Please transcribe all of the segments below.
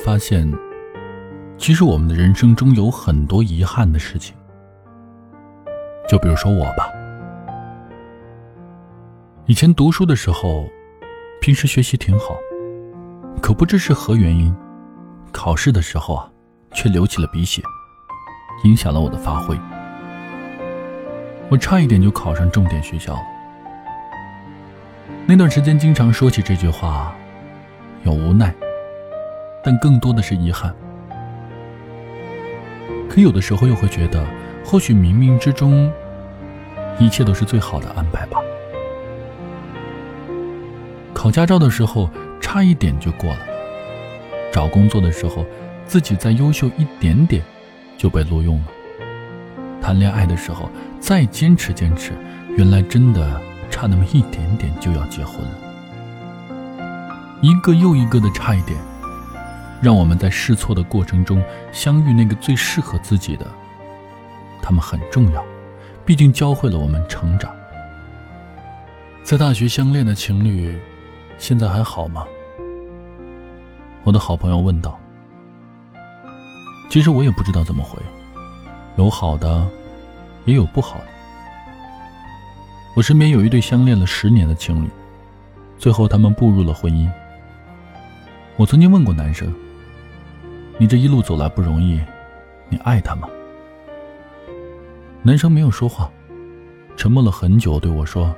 发现，其实我们的人生中有很多遗憾的事情？就比如说我吧，以前读书的时候，平时学习挺好，可不知是何原因，考试的时候啊，却流起了鼻血，影响了我的发挥。我差一点就考上重点学校了。那段时间经常说起这句话，有无奈，但更多的是遗憾。可有的时候又会觉得，或许冥冥之中，一切都是最好的安排吧。考驾照的时候差一点就过了，找工作的时候自己再优秀一点点，就被录用了。谈恋爱的时候再坚持坚持，原来真的差那么一点点就要结婚了。一个又一个的差一点，让我们在试错的过程中相遇那个最适合自己的。他们很重要，毕竟教会了我们成长。在大学相恋的情侣，现在还好吗？我的好朋友问道。其实我也不知道怎么回。有好的，也有不好的。我身边有一对相恋了十年的情侣，最后他们步入了婚姻。我曾经问过男生：“你这一路走来不容易，你爱他吗？”男生没有说话，沉默了很久，对我说：“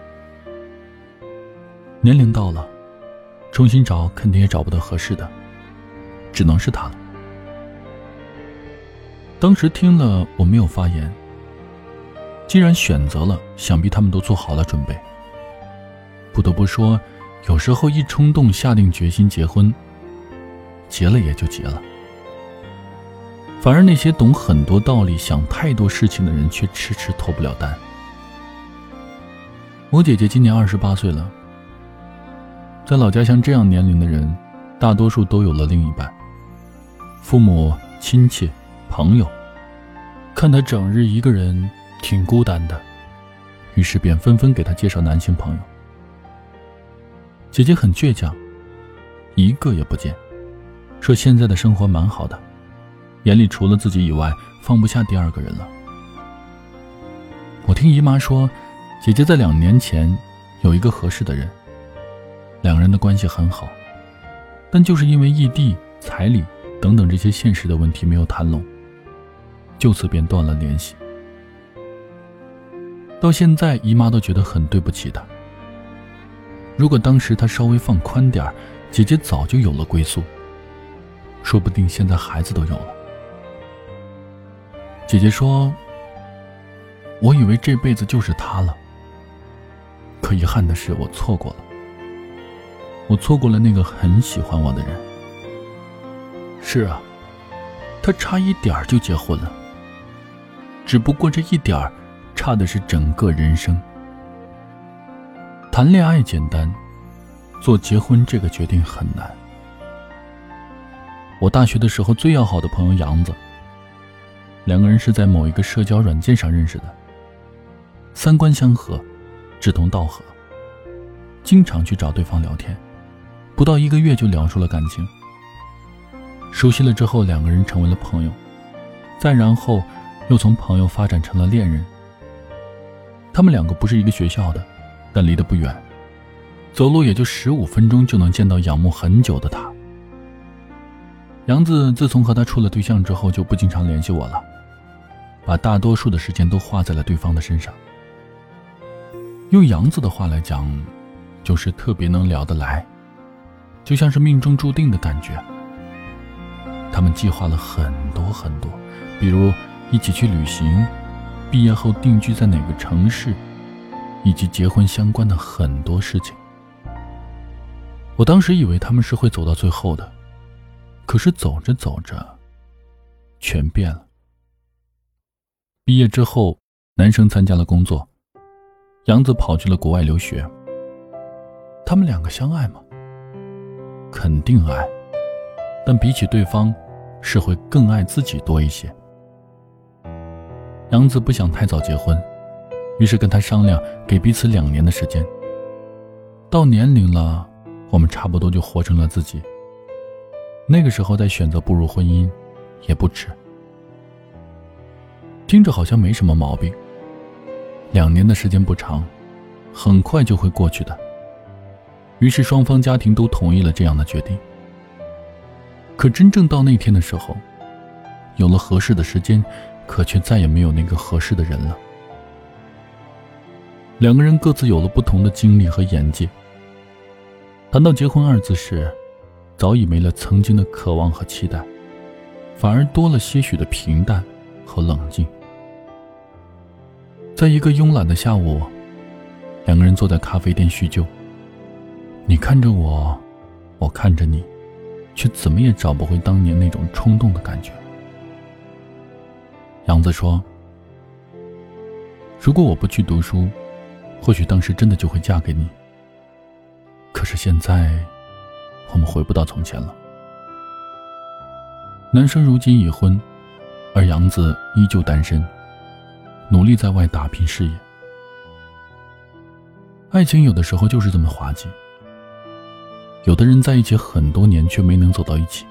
年龄到了，重新找肯定也找不到合适的，只能是他了。”当时听了，我没有发言。既然选择了，想必他们都做好了准备。不得不说，有时候一冲动下定决心结婚，结了也就结了。反而那些懂很多道理、想太多事情的人，却迟迟脱不了单。我姐姐今年二十八岁了，在老家，像这样年龄的人，大多数都有了另一半，父母亲戚。朋友看她整日一个人，挺孤单的，于是便纷纷给她介绍男性朋友。姐姐很倔强，一个也不见，说现在的生活蛮好的，眼里除了自己以外，放不下第二个人了。我听姨妈说，姐姐在两年前有一个合适的人，两个人的关系很好，但就是因为异地、彩礼等等这些现实的问题没有谈拢。就此便断了联系。到现在，姨妈都觉得很对不起他。如果当时他稍微放宽点姐姐早就有了归宿，说不定现在孩子都有了。姐姐说：“我以为这辈子就是他了，可遗憾的是，我错过了。我错过了那个很喜欢我的人。是啊，他差一点就结婚了。”只不过这一点儿，差的是整个人生。谈恋爱简单，做结婚这个决定很难。我大学的时候最要好的朋友杨子，两个人是在某一个社交软件上认识的，三观相合，志同道合，经常去找对方聊天，不到一个月就聊出了感情。熟悉了之后，两个人成为了朋友，再然后。又从朋友发展成了恋人。他们两个不是一个学校的，但离得不远，走路也就十五分钟就能见到仰慕很久的他。杨子自从和他处了对象之后，就不经常联系我了，把大多数的时间都花在了对方的身上。用杨子的话来讲，就是特别能聊得来，就像是命中注定的感觉。他们计划了很多很多，比如。一起去旅行，毕业后定居在哪个城市，以及结婚相关的很多事情。我当时以为他们是会走到最后的，可是走着走着，全变了。毕业之后，男生参加了工作，杨子跑去了国外留学。他们两个相爱吗？肯定爱，但比起对方，是会更爱自己多一些。杨子不想太早结婚，于是跟他商量，给彼此两年的时间。到年龄了，我们差不多就活成了自己。那个时候再选择步入婚姻，也不迟。听着好像没什么毛病。两年的时间不长，很快就会过去的。于是双方家庭都同意了这样的决定。可真正到那天的时候，有了合适的时间，可却再也没有那个合适的人了。两个人各自有了不同的经历和眼界。谈到结婚二字时，早已没了曾经的渴望和期待，反而多了些许的平淡和冷静。在一个慵懒的下午，两个人坐在咖啡店叙旧。你看着我，我看着你，却怎么也找不回当年那种冲动的感觉。杨子说：“如果我不去读书，或许当时真的就会嫁给你。可是现在，我们回不到从前了。”男生如今已婚，而杨子依旧单身。努力在外打拼事业，爱情有的时候就是这么滑稽。有的人在一起很多年却没能走到一起，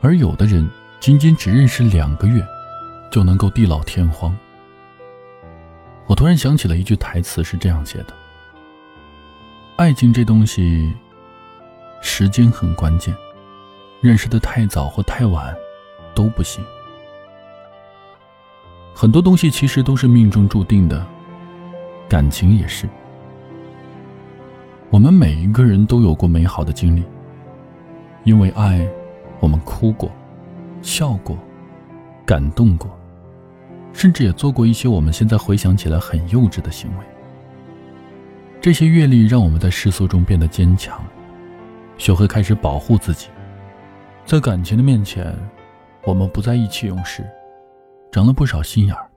而有的人仅仅只认识两个月，就能够地老天荒。我突然想起了一句台词，是这样写的：“爱情这东西，时间很关键，认识的太早或太晚，都不行。”很多东西其实都是命中注定的，感情也是。我们每一个人都有过美好的经历，因为爱，我们哭过，笑过，感动过，甚至也做过一些我们现在回想起来很幼稚的行为。这些阅历让我们在世俗中变得坚强，学会开始保护自己。在感情的面前，我们不再意气用事。长了不少心眼儿。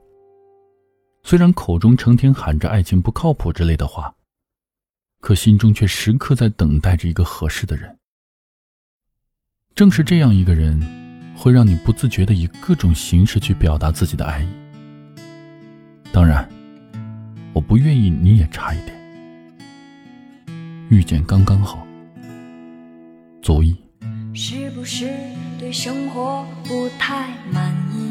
虽然口中成天喊着爱情不靠谱之类的话，可心中却时刻在等待着一个合适的人。正是这样一个人，会让你不自觉的以各种形式去表达自己的爱意。当然，我不愿意你也差一点。遇见刚刚好，足矣。是不是对生活不太满意？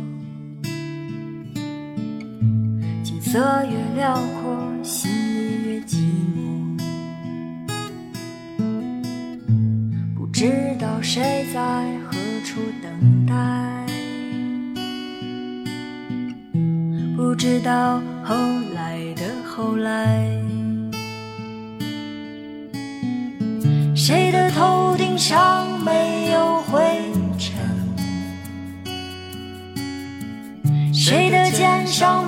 色越辽阔，心里越寂寞。不知道谁在何处等待，不知道后来的后来，谁的头顶上没有灰尘，谁的肩上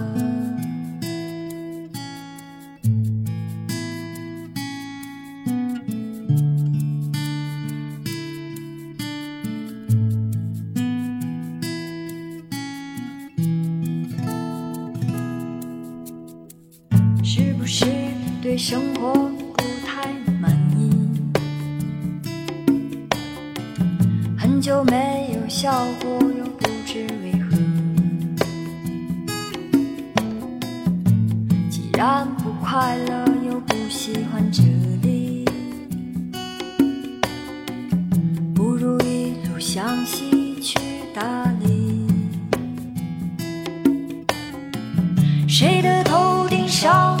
对生活不太满意，很久没有笑过，又不知为何。既然不快乐，又不喜欢这里，不如一路向西去大理。谁的头顶上？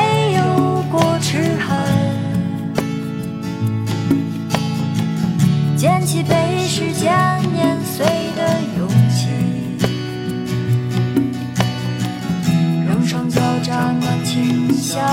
捡起被时间碾碎的勇气。用双脚沾满清香